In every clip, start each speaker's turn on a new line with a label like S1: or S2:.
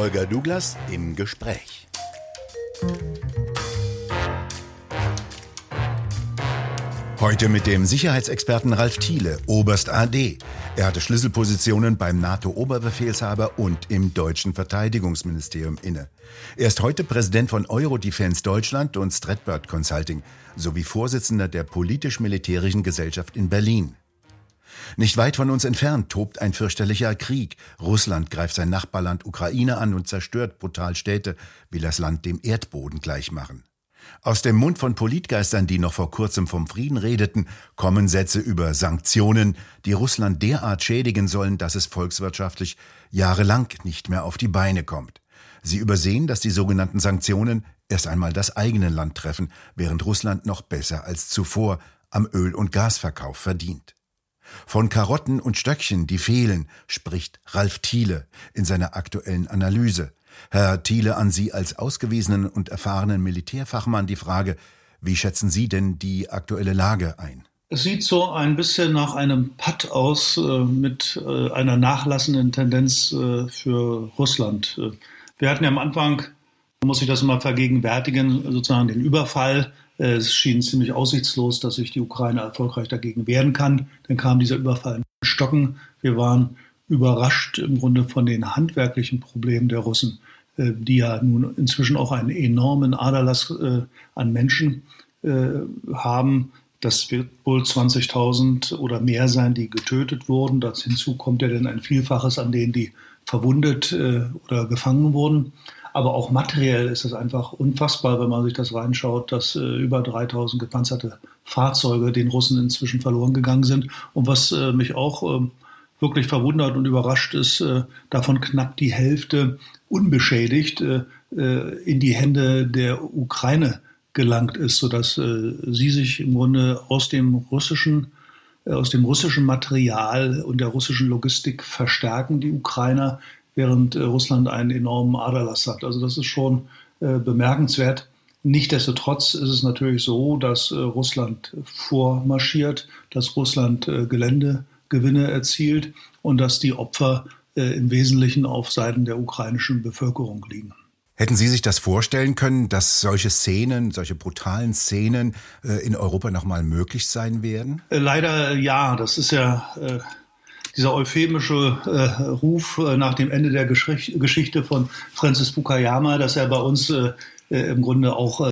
S1: Holger Douglas im Gespräch. Heute mit dem Sicherheitsexperten Ralf Thiele, Oberst AD. Er hatte Schlüsselpositionen beim NATO-Oberbefehlshaber und im deutschen Verteidigungsministerium inne. Er ist heute Präsident von Eurodefense Deutschland und Stratbird Consulting sowie Vorsitzender der politisch-militärischen Gesellschaft in Berlin. Nicht weit von uns entfernt tobt ein fürchterlicher Krieg. Russland greift sein Nachbarland Ukraine an und zerstört brutal Städte, will das Land dem Erdboden gleichmachen. Aus dem Mund von Politgeistern, die noch vor kurzem vom Frieden redeten, kommen Sätze über Sanktionen, die Russland derart schädigen sollen, dass es volkswirtschaftlich jahrelang nicht mehr auf die Beine kommt. Sie übersehen, dass die sogenannten Sanktionen erst einmal das eigene Land treffen, während Russland noch besser als zuvor am Öl- und Gasverkauf verdient. Von Karotten und Stöckchen, die fehlen, spricht Ralf Thiele in seiner aktuellen Analyse. Herr Thiele, an Sie als ausgewiesenen und erfahrenen Militärfachmann die Frage, wie schätzen Sie denn die aktuelle Lage ein?
S2: Es sieht so ein bisschen nach einem Patt aus äh, mit äh, einer nachlassenden Tendenz äh, für Russland. Äh, wir hatten ja am Anfang, muss sich das mal vergegenwärtigen, sozusagen den Überfall. Äh, es schien ziemlich aussichtslos, dass sich die Ukraine erfolgreich dagegen wehren kann. Dann kam dieser Überfall in Stocken. Wir waren überrascht im Grunde von den handwerklichen Problemen der Russen, äh, die ja nun inzwischen auch einen enormen Aderlass äh, an Menschen haben. Das wird wohl 20.000 oder mehr sein, die getötet wurden. Das hinzu kommt ja dann ein Vielfaches an denen, die verwundet oder gefangen wurden. Aber auch materiell ist es einfach unfassbar, wenn man sich das reinschaut, dass über 3000 gepanzerte Fahrzeuge den Russen inzwischen verloren gegangen sind. Und was mich auch ähm, wirklich verwundert und überrascht ist, äh, davon knapp die Hälfte unbeschädigt äh, äh, in die Hände der Ukraine gelangt ist, sodass äh, sie sich im Grunde aus dem russischen äh, aus dem russischen Material und der russischen Logistik verstärken, die Ukrainer, während äh, Russland einen enormen Aderlass hat. Also das ist schon bemerkenswert. Nichtsdestotrotz ist es natürlich so, dass Russland vormarschiert, dass Russland Gelände Gewinne erzielt und dass die Opfer äh, im Wesentlichen auf Seiten der ukrainischen Bevölkerung liegen.
S1: Hätten Sie sich das vorstellen können, dass solche Szenen, solche brutalen Szenen äh, in Europa nochmal möglich sein werden?
S2: Äh, leider ja. Das ist ja äh, dieser euphemische äh, Ruf äh, nach dem Ende der Gesch Geschichte von Francis Fukuyama, dass er bei uns im Grunde auch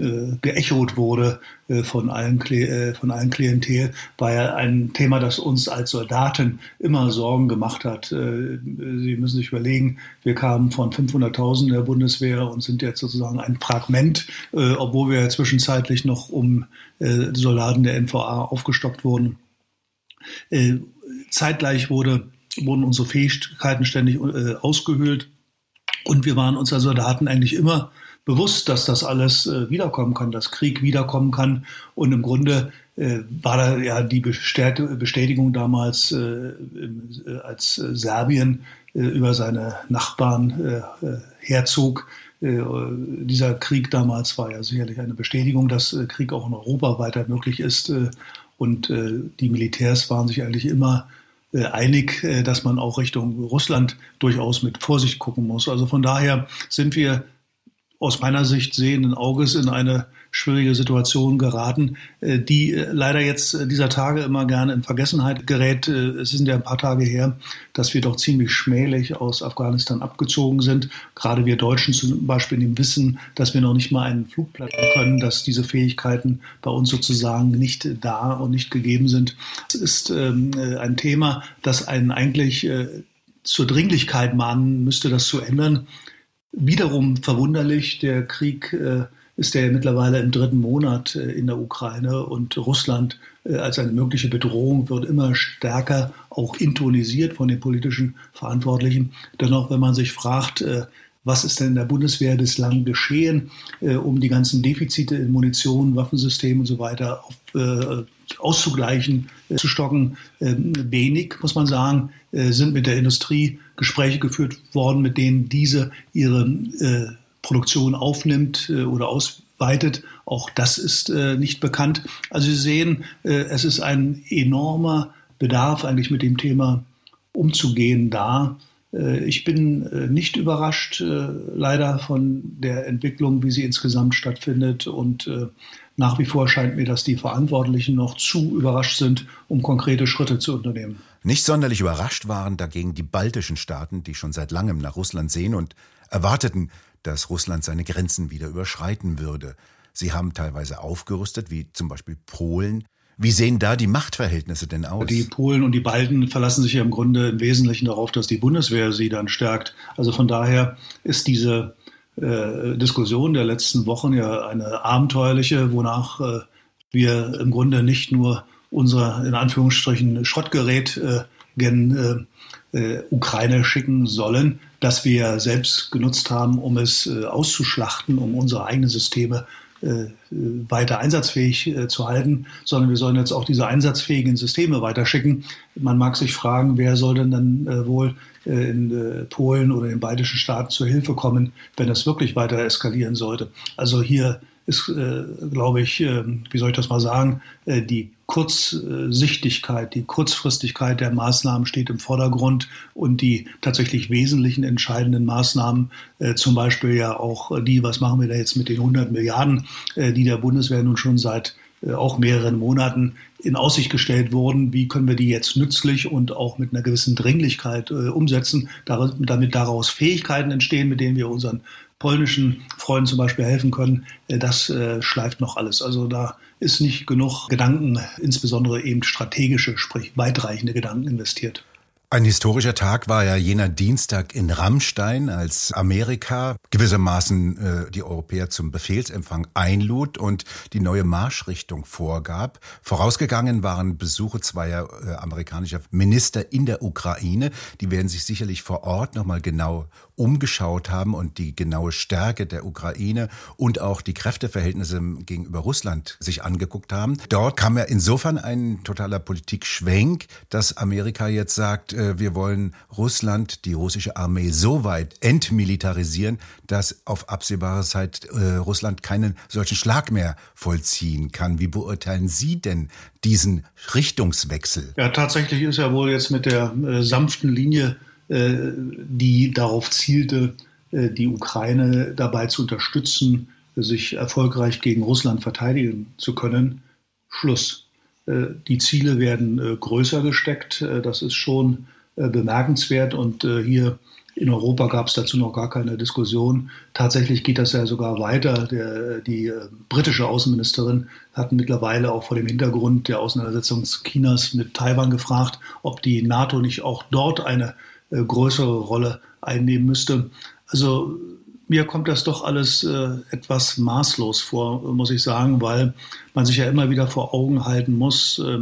S2: äh, geechot wurde äh, von, allen, äh, von allen Klientel, war ja ein Thema, das uns als Soldaten immer Sorgen gemacht hat. Äh, Sie müssen sich überlegen, wir kamen von 500.000 der Bundeswehr und sind jetzt sozusagen ein Fragment, äh, obwohl wir zwischenzeitlich noch um äh, Soldaten der NVA aufgestockt wurden. Zeitgleich wurde, wurden unsere Fähigkeiten ständig ausgehöhlt und wir waren uns als Soldaten eigentlich immer bewusst, dass das alles äh, wiederkommen kann, dass Krieg wiederkommen kann. Und im Grunde äh, war da ja die Bestätigung damals, äh, äh als Serbien äh, über seine Nachbarn äh, herzog. dieser Krieg damals war ja sicherlich eine Bestätigung, dass Krieg auch in Europa weiter möglich ist. und die Militärs waren sich eigentlich immer einig, dass man auch Richtung Russland durchaus mit Vorsicht gucken muss. Also von daher sind wir aus meiner Sicht sehenden Auges in eine schwierige Situation geraten, äh, die äh, leider jetzt äh, dieser Tage immer gerne in Vergessenheit gerät. Es sind ja ein paar Tage her, dass wir doch ziemlich schmählich aus Afghanistan abgezogen sind. Gerade wir Deutschen zum Beispiel im Wissen, dass wir noch nicht mal einen Flug platten können, dass diese Fähigkeiten bei uns sozusagen nicht da und nicht gegeben sind. Es ist ähm, ein Thema, das einen eigentlich zur Dringlichkeit mahnen müsste, das zu ändern. Wiederum verwunderlich, der Krieg äh, ist ja mittlerweile im dritten Monat äh, in der Ukraine und Russland äh, als eine mögliche Bedrohung wird immer stärker auch intonisiert von den politischen Verantwortlichen. Dennoch, wenn man sich fragt, äh, was ist denn in der Bundeswehr bislang geschehen, um die ganzen Defizite in Munition, Waffensystemen und so weiter auf, auszugleichen, zu stocken. Ähm, wenig, muss man sagen, sind mit der Industrie Gespräche geführt worden, mit denen diese ihre Produktion aufnimmt äh, oder ausweitet. Auch das ist nicht bekannt. Also Sie sehen, es ist ein enormer Bedarf eigentlich mit dem Thema umzugehen da. Ich bin nicht überrascht, leider von der Entwicklung, wie sie insgesamt stattfindet. Und nach wie vor scheint mir, dass die Verantwortlichen noch zu überrascht sind, um konkrete Schritte zu unternehmen.
S1: Nicht sonderlich überrascht waren dagegen die baltischen Staaten, die schon seit langem nach Russland sehen und erwarteten, dass Russland seine Grenzen wieder überschreiten würde. Sie haben teilweise aufgerüstet, wie zum Beispiel Polen. Wie sehen da die Machtverhältnisse denn aus?
S2: Die Polen und die Balten verlassen sich ja im Grunde im Wesentlichen darauf, dass die Bundeswehr sie dann stärkt. Also von daher ist diese äh, Diskussion der letzten Wochen ja eine abenteuerliche, wonach äh, wir im Grunde nicht nur unser in Anführungsstrichen Schrottgerät äh, gen äh, äh, Ukraine schicken sollen, das wir selbst genutzt haben, um es äh, auszuschlachten, um unsere eigenen Systeme äh, weiter einsatzfähig äh, zu halten, sondern wir sollen jetzt auch diese einsatzfähigen Systeme weiterschicken. Man mag sich fragen, wer soll denn dann äh, wohl in Polen oder in baltischen Staaten zur Hilfe kommen, wenn es wirklich weiter eskalieren sollte. Also hier ist, äh, glaube ich, äh, wie soll ich das mal sagen, äh, die Kurzsichtigkeit, die Kurzfristigkeit der Maßnahmen steht im Vordergrund und die tatsächlich wesentlichen entscheidenden Maßnahmen, äh, zum Beispiel ja auch die, was machen wir da jetzt mit den 100 Milliarden, äh, die der Bundeswehr nun schon seit äh, auch mehreren Monaten in Aussicht gestellt wurden, wie können wir die jetzt nützlich und auch mit einer gewissen Dringlichkeit äh, umsetzen, damit daraus Fähigkeiten entstehen, mit denen wir unseren polnischen Freunden zum Beispiel helfen können, äh, das äh, schleift noch alles. Also da ist nicht genug Gedanken, insbesondere eben strategische, sprich weitreichende Gedanken investiert.
S1: Ein historischer Tag war ja jener Dienstag in Rammstein, als Amerika gewissermaßen äh, die Europäer zum Befehlsempfang einlud und die neue Marschrichtung vorgab. Vorausgegangen waren Besuche zweier äh, amerikanischer Minister in der Ukraine. Die werden sich sicherlich vor Ort nochmal genau umgeschaut haben und die genaue Stärke der Ukraine und auch die Kräfteverhältnisse gegenüber Russland sich angeguckt haben. Dort kam ja insofern ein totaler Politikschwenk, dass Amerika jetzt sagt, äh, wir wollen Russland, die russische Armee so weit entmilitarisieren, dass auf absehbare Zeit äh, Russland keinen solchen Schlag mehr vollziehen kann. Wie beurteilen Sie denn diesen Richtungswechsel?
S2: Ja, tatsächlich ist ja wohl jetzt mit der äh, sanften Linie, die darauf zielte, äh, die Ukraine dabei zu unterstützen, sich erfolgreich gegen Russland verteidigen zu können, Schluss. Äh, die Ziele werden äh, größer gesteckt. Das ist schon bemerkenswert. Und hier in Europa gab es dazu noch gar keine Diskussion. Tatsächlich geht das ja sogar weiter. Der, die britische Außenministerin hat mittlerweile auch vor dem Hintergrund der Auseinandersetzung Chinas mit Taiwan gefragt, ob die NATO nicht auch dort eine größere Rolle einnehmen müsste. Also mir kommt das doch alles äh, etwas maßlos vor, muss ich sagen, weil man sich ja immer wieder vor Augen halten muss. Äh,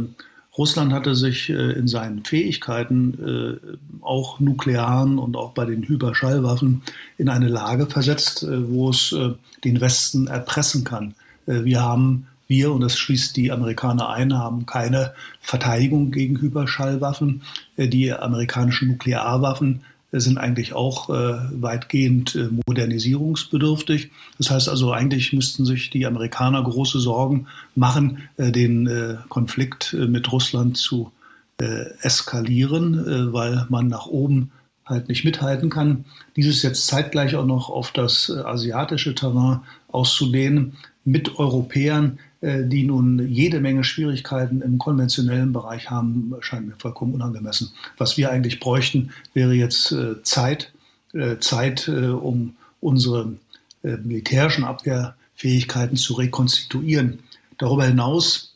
S2: Russland hatte sich äh, in seinen Fähigkeiten, äh, auch nuklearen und auch bei den Hyperschallwaffen, in eine Lage versetzt, äh, wo es äh, den Westen erpressen kann. wir haben wir, und das schließt die Amerikaner ein, haben keine Verteidigung gegen Hyperschallwaffen. Die amerikanischen Nuklearwaffen sind eigentlich auch äh, weitgehend äh, modernisierungsbedürftig. Das heißt also, eigentlich müssten sich die Amerikaner große Sorgen machen, äh, den äh, Konflikt äh, mit Russland zu äh, eskalieren, weil man nach oben halt nicht mithalten kann. Dieses jetzt zeitgleich auch noch auf das asiatische Terrain auszudehnen mit Europäern, äh, die nun jede Menge Schwierigkeiten im konventionellen Bereich haben, scheint mir vollkommen unangemessen. Was wir eigentlich bräuchten, wäre jetzt äh, Zeit, äh, Zeit, um unsere militärischen Abwehrfähigkeiten zu rekonstituieren. Darüber hinaus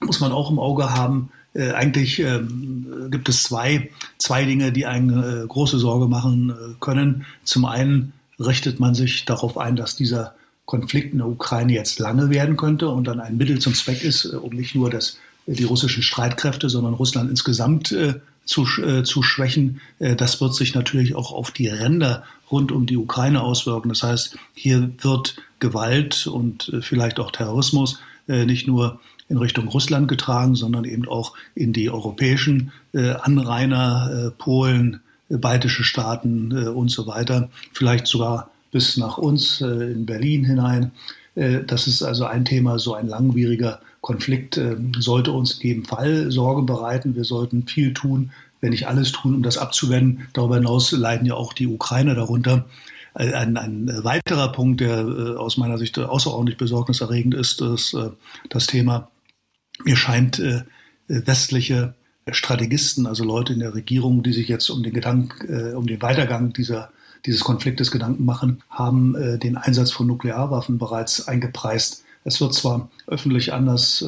S2: muss man auch im Auge haben, eigentlich ähm, gibt es zwei, zwei Dinge, die eine große Sorge machen können. Zum einen richtet man sich darauf ein, dass dieser Konflikt in der Ukraine jetzt lange werden könnte und dann ein Mittel zum Zweck ist, äh, um nicht nur das, äh, die russischen Streitkräfte, sondern Russland insgesamt äh, zu, äh, zu schwächen. Äh, das wird sich natürlich auch auf die Ränder rund um die Ukraine auswirken. Das heißt, hier wird Gewalt und äh, vielleicht auch Terrorismus nicht nur in Richtung Russland getragen, sondern eben auch in die europäischen Anrainer, Polen, baltische Staaten und so weiter, vielleicht sogar bis nach uns äh, in Berlin hinein. Äh, das ist also ein Thema, so ein langwieriger Konflikt äh, sollte uns in jedem Fall Sorge bereiten. Wir sollten viel tun, wenn nicht alles tun, um das abzuwenden. Darüber hinaus leiden ja auch die Ukrainer darunter. Ein, ein weiterer Punkt, der aus meiner Sicht außerordentlich besorgniserregend ist, ist das Thema, mir scheint westliche Strategisten, also Leute in der Regierung, die sich jetzt um den Gedanken, um den Weitergang dieser dieses Konfliktes Gedanken machen, haben den Einsatz von Nuklearwaffen bereits eingepreist. Es wird zwar öffentlich anders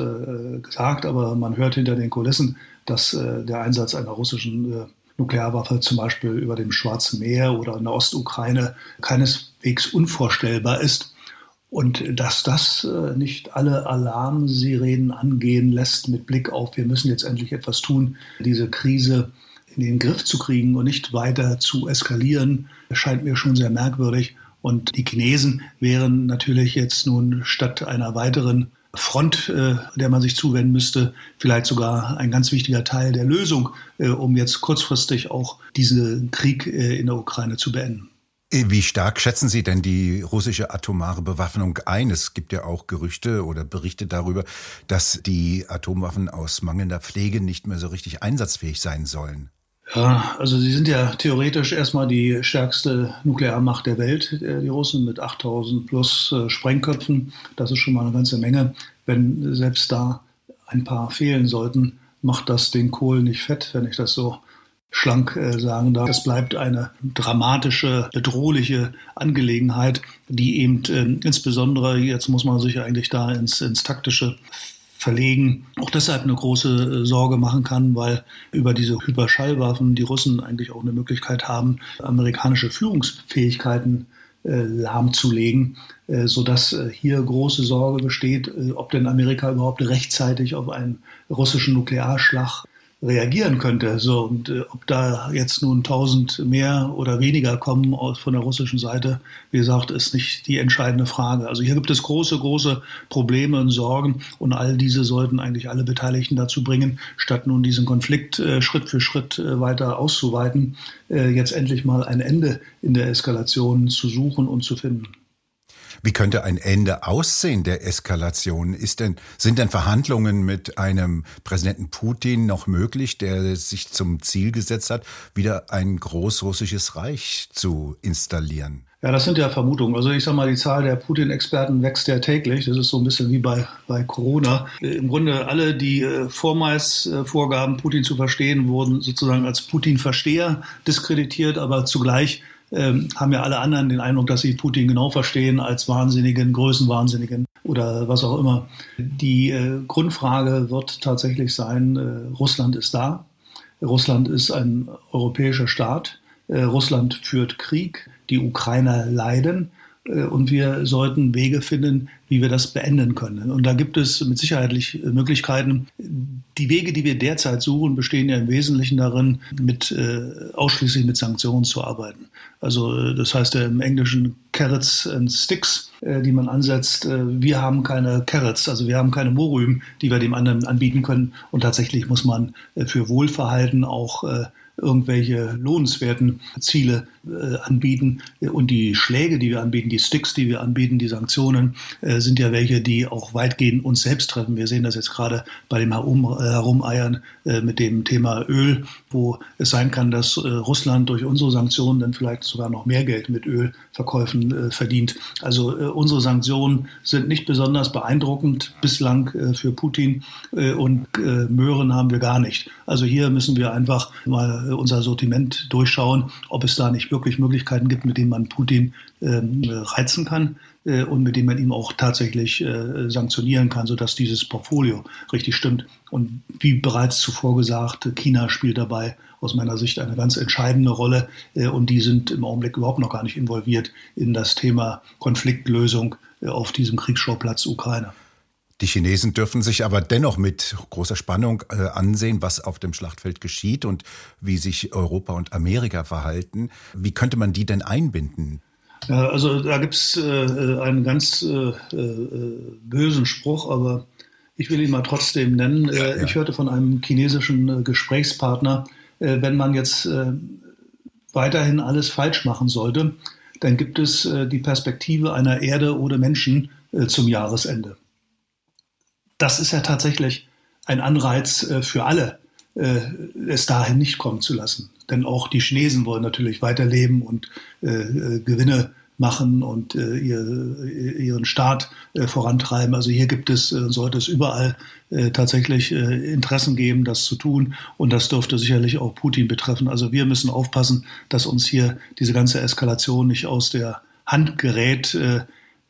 S2: gesagt, aber man hört hinter den Kulissen, dass der Einsatz einer russischen Nuklearwaffe zum Beispiel über dem Schwarzen Meer oder in der Ostukraine keineswegs unvorstellbar ist. Und dass das äh, nicht alle Alarmsirenen angehen lässt mit Blick auf, wir müssen jetzt endlich etwas tun, diese Krise in den Griff zu kriegen und nicht weiter zu eskalieren, scheint mir schon sehr merkwürdig. Und die Chinesen wären natürlich jetzt nun statt einer weiteren Front, äh, der man sich zuwenden müsste, vielleicht sogar ein ganz wichtiger Teil der Lösung, äh, um jetzt kurzfristig auch diesen Krieg äh, in der Ukraine zu beenden.
S1: Äh, wie stark schätzen Sie denn die russische atomare Bewaffnung ein? Es gibt ja auch Gerüchte oder Berichte darüber, dass die Atomwaffen aus mangelnder Pflege nicht mehr so richtig einsatzfähig sein sollen.
S2: Ja, also sie sind ja theoretisch erstmal die stärkste Nuklearmacht der Welt, äh, die Russen, mit 8000 plus äh, Sprengköpfen. Das ist schon mal eine ganze Menge. Wenn selbst da ein paar fehlen sollten, macht das den Kohl nicht fett, wenn ich das so schlank äh, sagen darf. Es bleibt eine dramatische, bedrohliche Angelegenheit, die eben insbesondere, jetzt muss man sich eigentlich da ins, ins taktische verlegen. Auch deshalb eine große äh, Sorge machen kann, weil über diese Hyperschallwaffen die Russen eigentlich auch eine Möglichkeit haben, amerikanische Führungsfähigkeiten äh, lahmzulegen, äh, sodass äh, hier große Sorge besteht, äh, ob denn Amerika überhaupt rechtzeitig auf einen russischen Nuklearschlag reagieren könnte. So, und äh, ob da jetzt nun tausend mehr oder weniger kommen aus, von der russischen Seite, wie gesagt, ist nicht die entscheidende Frage. Also hier gibt es große, große Probleme und Sorgen und all diese sollten eigentlich alle Beteiligten dazu bringen, statt nun diesen Konflikt äh, Schritt für Schritt äh, weiter auszuweiten, äh, jetzt endlich mal ein Ende in der Eskalation zu suchen und zu finden.
S1: Wie könnte ein Ende aussehen der Eskalation? Ist denn, sind denn Verhandlungen mit einem Präsidenten Putin noch möglich, der sich zum Ziel gesetzt hat, wieder ein großrussisches Reich zu installieren?
S2: Ja, das sind ja Vermutungen. Also ich sage mal, die Zahl der Putin-Experten wächst ja täglich. Das ist so ein bisschen wie bei, bei Corona. Im Grunde alle, die äh, vormals äh, vorgaben, Putin zu verstehen, wurden sozusagen als Putin-Versteher diskreditiert, aber zugleich ähm, haben ja alle anderen den Eindruck, dass sie Putin genau verstehen als Wahnsinnigen, Größenwahnsinnigen oder was auch immer. Die äh, Grundfrage wird tatsächlich sein, äh, Russland ist da. Russland ist ein europäischer Staat. Äh, Russland führt Krieg. Die Ukrainer leiden. Äh, und wir sollten Wege finden, wie wir das beenden können. Und da gibt es mit Sicherheit Möglichkeiten. Die Wege, die wir derzeit suchen, bestehen ja im Wesentlichen darin, mit, äh, ausschließlich mit Sanktionen zu arbeiten. Also äh, das heißt ja im Englischen Carrots and Sticks, äh, die man ansetzt. Äh, wir haben keine Carrots, also wir haben keine Mohrrüben, die wir dem anderen anbieten können. Und tatsächlich muss man äh, für Wohlverhalten auch äh, irgendwelche lohnenswerten Ziele äh, anbieten. Und die Schläge, die wir anbieten, die Sticks, die wir anbieten, die Sanktionen, äh, sind ja welche, die auch weitgehend uns selbst treffen. Wir sehen das jetzt gerade bei dem Herum, äh, Herumeiern äh, mit dem Thema Öl, wo es sein kann, dass äh, Russland durch unsere Sanktionen dann vielleicht sogar noch mehr Geld mit Ölverkäufen äh, verdient. Also unsere Sanktionen sind nicht besonders beeindruckend bislang für Putin und Möhren haben wir gar nicht. Also hier müssen wir einfach mal unser Sortiment durchschauen, ob es da nicht wirklich Möglichkeiten gibt, mit denen man Putin ähm, reizen kann äh, und mit denen man ihm auch tatsächlich äh, sanktionieren kann, sodass dieses Portfolio richtig stimmt. Und wie bereits zuvor gesagt, China spielt dabei aus meiner Sicht eine ganz entscheidende Rolle äh, und die sind im Augenblick überhaupt noch gar nicht involviert in das Thema Konfliktlösung äh, auf diesem Kriegsschauplatz Ukraine.
S1: Die Chinesen dürfen sich aber dennoch mit großer Spannung äh, ansehen, was auf dem Schlachtfeld geschieht und wie sich Europa und Amerika verhalten. Wie könnte man die denn einbinden?
S2: Also da gibt es äh, einen ganz äh, äh, bösen Spruch, aber ich will ihn mal trotzdem nennen. Ja, ja. Ich hörte von einem chinesischen äh, Gesprächspartner, äh, wenn man jetzt äh, weiterhin alles falsch machen sollte, dann gibt es die Perspektive einer Erde ohne Menschen zum Jahresende das ist ja tatsächlich ein Anreiz äh, für alle, es dahin nicht kommen zu lassen. Denn auch die Chinesen wollen natürlich weiterleben und Gewinne machen und äh, ihr, ihren Staat äh, vorantreiben. Also hier gibt es, äh, sollte es überall äh, tatsächlich äh, Interessen geben, das zu tun. Und das dürfte sicherlich auch Putin betreffen. Also wir müssen aufpassen, dass uns hier diese ganze Eskalation nicht aus der Hand gerät.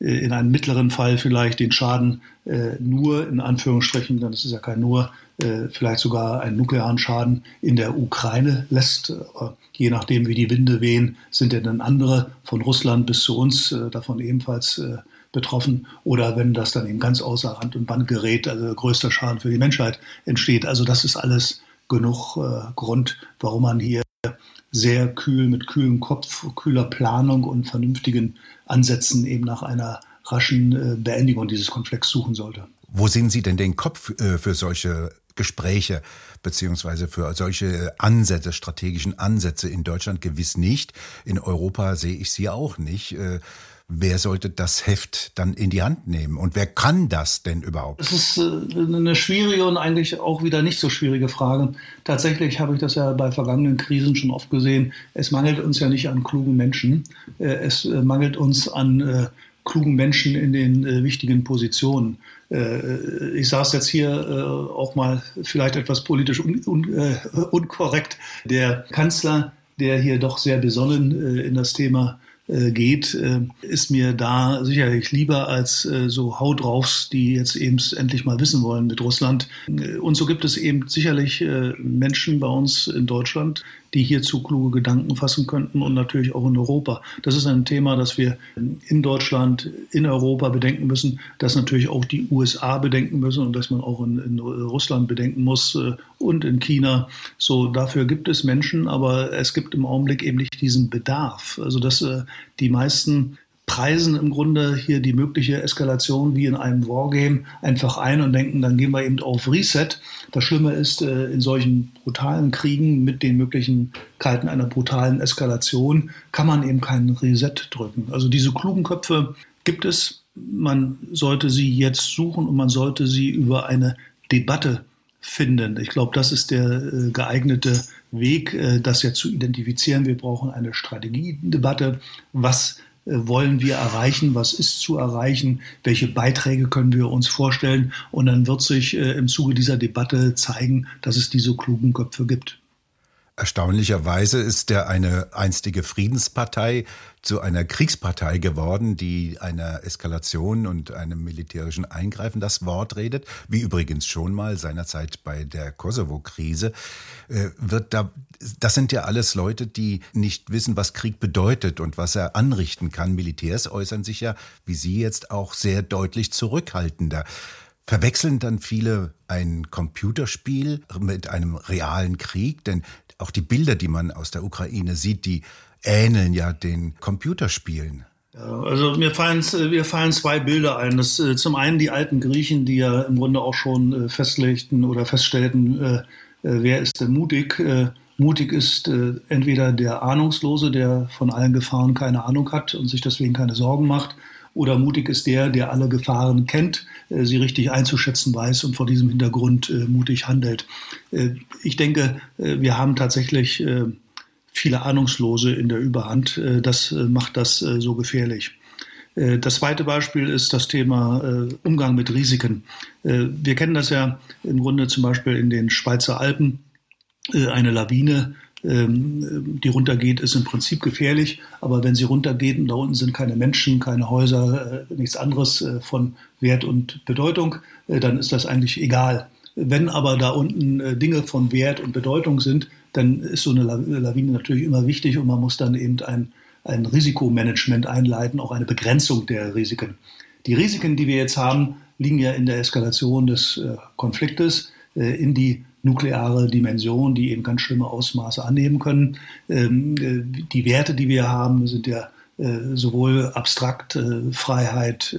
S2: Äh, in einem mittleren Fall vielleicht den Schaden äh, nur in Anführungsstrichen, dann ist es ja kein nur, äh, vielleicht sogar einen nuklearen Schaden in der Ukraine lässt. Je nachdem, wie die Winde wehen, sind ja dann andere von Russland bis zu uns davon ebenfalls betroffen. Oder wenn das dann eben ganz außer Rand und Band gerät, also größter Schaden für die Menschheit entsteht. Also das ist alles genug Grund, warum man hier sehr kühl, mit kühlem Kopf, kühler Planung und vernünftigen Ansätzen eben nach einer raschen äh, Beendigung dieses Konflikts suchen sollte.
S1: Wo sehen Sie denn den Kopf äh, für solche Gespräche beziehungsweise für solche Ansätze, strategischen Ansätze in Deutschland gewiss nicht. In Europa sehe ich sie auch nicht. Äh, wer sollte das Heft dann in die Hand nehmen? Und wer kann das denn überhaupt?
S2: Das ist äh, eine schwierige und eigentlich auch wieder nicht so schwierige Frage. Tatsächlich habe ich das ja bei vergangenen Krisen schon oft gesehen. Es mangelt uns ja nicht an klugen Menschen. Äh, es mangelt uns an klugen Menschen in den wichtigen Positionen. Äh, ich saß jetzt hier äh, auch mal vielleicht etwas politisch un, un, äh, unkorrekt. Der Kanzler, der hier doch sehr besonnen in das Thema geht, ist mir da sicherlich lieber als so Haut draufs, die jetzt eben endlich mal wissen wollen mit Russland. Und so gibt es eben sicherlich Menschen bei uns in Deutschland, die hierzu kluge Gedanken fassen könnten und natürlich auch in Europa. Das ist ein Thema, das wir in Deutschland, in Europa bedenken müssen, dass natürlich auch die USA bedenken müssen und dass man auch in, in Russland bedenken muss äh, und in China. So, dafür gibt es Menschen, aber es gibt im Augenblick eben nicht diesen Bedarf. Also, dass äh, die meisten preisen im Grunde hier die mögliche Eskalation wie in einem Wargame einfach ein und denken, dann gehen wir eben auf Reset. Das Schlimme ist, äh, in solchen brutalen Kriegen mit den Möglichkeiten einer brutalen Eskalation kann man eben keinen Reset drücken. Also diese klugen Köpfe gibt es. Man sollte sie jetzt suchen und man sollte sie über eine Debatte finden. Ich glaube, das ist der äh, geeignete Weg, äh, das jetzt zu identifizieren. Wir brauchen eine Strategiedebatte. Was wollen wir erreichen, was ist zu erreichen, welche Beiträge können wir uns vorstellen. Und dann wird sich äh, im Zuge dieser Debatte zeigen, dass es diese klugen Köpfe gibt.
S1: Erstaunlicherweise ist der eine einstige Friedenspartei zu einer Kriegspartei geworden, die einer Eskalation und einem militärischen Eingreifen das Wort redet, wie übrigens schon mal seinerzeit bei der Kosovo-Krise. Äh, da, das sind ja alles Leute, die nicht wissen, was Krieg bedeutet und was er anrichten kann. Militärs äußern sich ja, wie Sie jetzt auch, sehr deutlich zurückhaltender. Verwechseln dann viele ein Computerspiel mit einem realen Krieg? Denn auch die Bilder, die man aus der Ukraine sieht, die ähneln ja den Computerspielen.
S2: Also mir fallen, mir fallen zwei Bilder ein. Das, äh, zum einen die alten Griechen, die ja im Grunde auch schon äh, festlegten oder feststellten, äh, wer ist denn mutig? Mutig ist entweder der Ahnungslose, der von allen Gefahren keine Ahnung hat und sich deswegen keine Sorgen macht, oder mutig ist der, der alle Gefahren kennt, äh, sie richtig einzuschätzen weiß und vor diesem Hintergrund äh, mutig handelt. Äh, ich denke, wir haben tatsächlich viele Ahnungslose in der Überhand. Das macht das so gefährlich. Das zweite Beispiel ist das Thema Umgang mit Risiken. Wir kennen das ja im Grunde zum Beispiel in den Schweizer Alpen. Eine Lawine die runtergeht, ist im Prinzip gefährlich. Aber wenn sie runtergeht und da unten sind keine Menschen, keine Häuser, äh, nichts anderes äh, von Wert und Bedeutung, äh, dann ist das eigentlich egal. Wenn aber da unten Dinge von Wert und Bedeutung sind, dann ist so eine Lawine natürlich immer wichtig und man muss dann eben ein, ein Risikomanagement einleiten, auch eine Begrenzung der Risiken. Die Risiken, die wir jetzt haben, liegen ja in der Eskalation des Konfliktes, in die nukleare Dimension, die eben ganz schlimme Ausmaße annehmen können. Ähm, äh, die Werte, die wir haben, sind ja äh, sowohl abstrakt äh, Freiheit,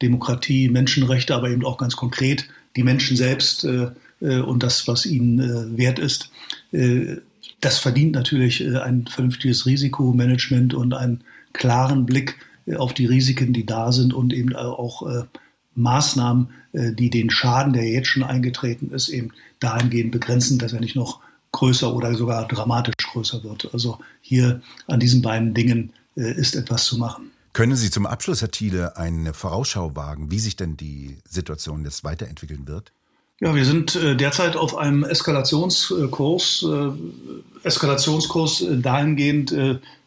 S2: Demokratie, Menschenrechte, aber eben auch ganz konkret die Menschen selbst und das, was ihnen wert ist. das verdient natürlich ein vernünftiges Risikomanagement und einen klaren Blick auf die Risiken, die da sind und eben auch Maßnahmen, die den Schaden, der jetzt schon eingetreten ist, eben dahingehend begrenzen, dass er nicht noch größer oder sogar dramatisch größer wird. Also hier an diesen beiden Dingen ist etwas zu machen.
S1: Können Sie zum Abschluss, Herr Thiele, eine Vorausschau wagen, wie sich denn die Situation jetzt weiterentwickeln wird?
S2: Ja, wir sind äh, derzeit auf einem Eskalationskurs. Äh, Eskalationskurs äh, dahingehend,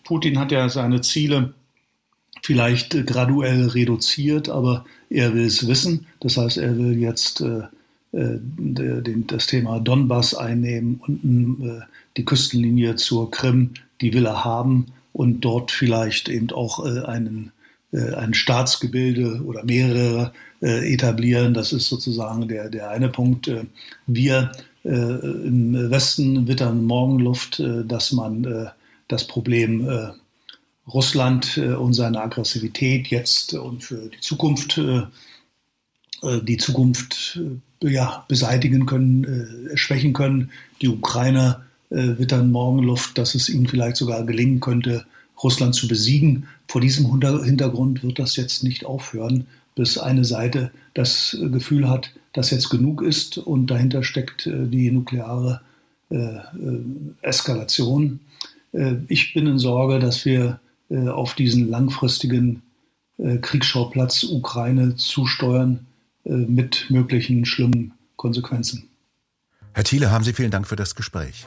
S2: Putin hat ja seine Ziele vielleicht graduell reduziert, aber er will es wissen. Das heißt, er will jetzt das Thema Donbass einnehmen und die Küstenlinie zur Krim, die will er haben und dort vielleicht eben auch äh, einen, äh, ein Staatsgebilde oder mehrere äh, etablieren. Das ist sozusagen der, der eine Punkt. Äh, wir äh, im Westen wittern Morgenluft, äh, dass man äh, das Problem äh, Russland äh, und seine Aggressivität jetzt und für die Zukunft äh, äh die Zukunft äh, ja, beseitigen können, äh, schwächen können. Die Ukrainer äh, wittern Morgenluft, dass es ihnen vielleicht sogar gelingen könnte, Russland zu besiegen. Vor diesem Hintergrund wird das jetzt nicht aufhören, bis eine Seite das Gefühl hat, dass jetzt genug ist und dahinter steckt äh, die nukleare äh, äh, Eskalation. Äh, ich bin in Sorge, dass wir äh, auf diesen langfristigen äh, Kriegsschauplatz Ukraine zusteuern mit möglichen schlimmen Konsequenzen.
S1: Herr Thiele, haben Sie vielen Dank für das Gespräch.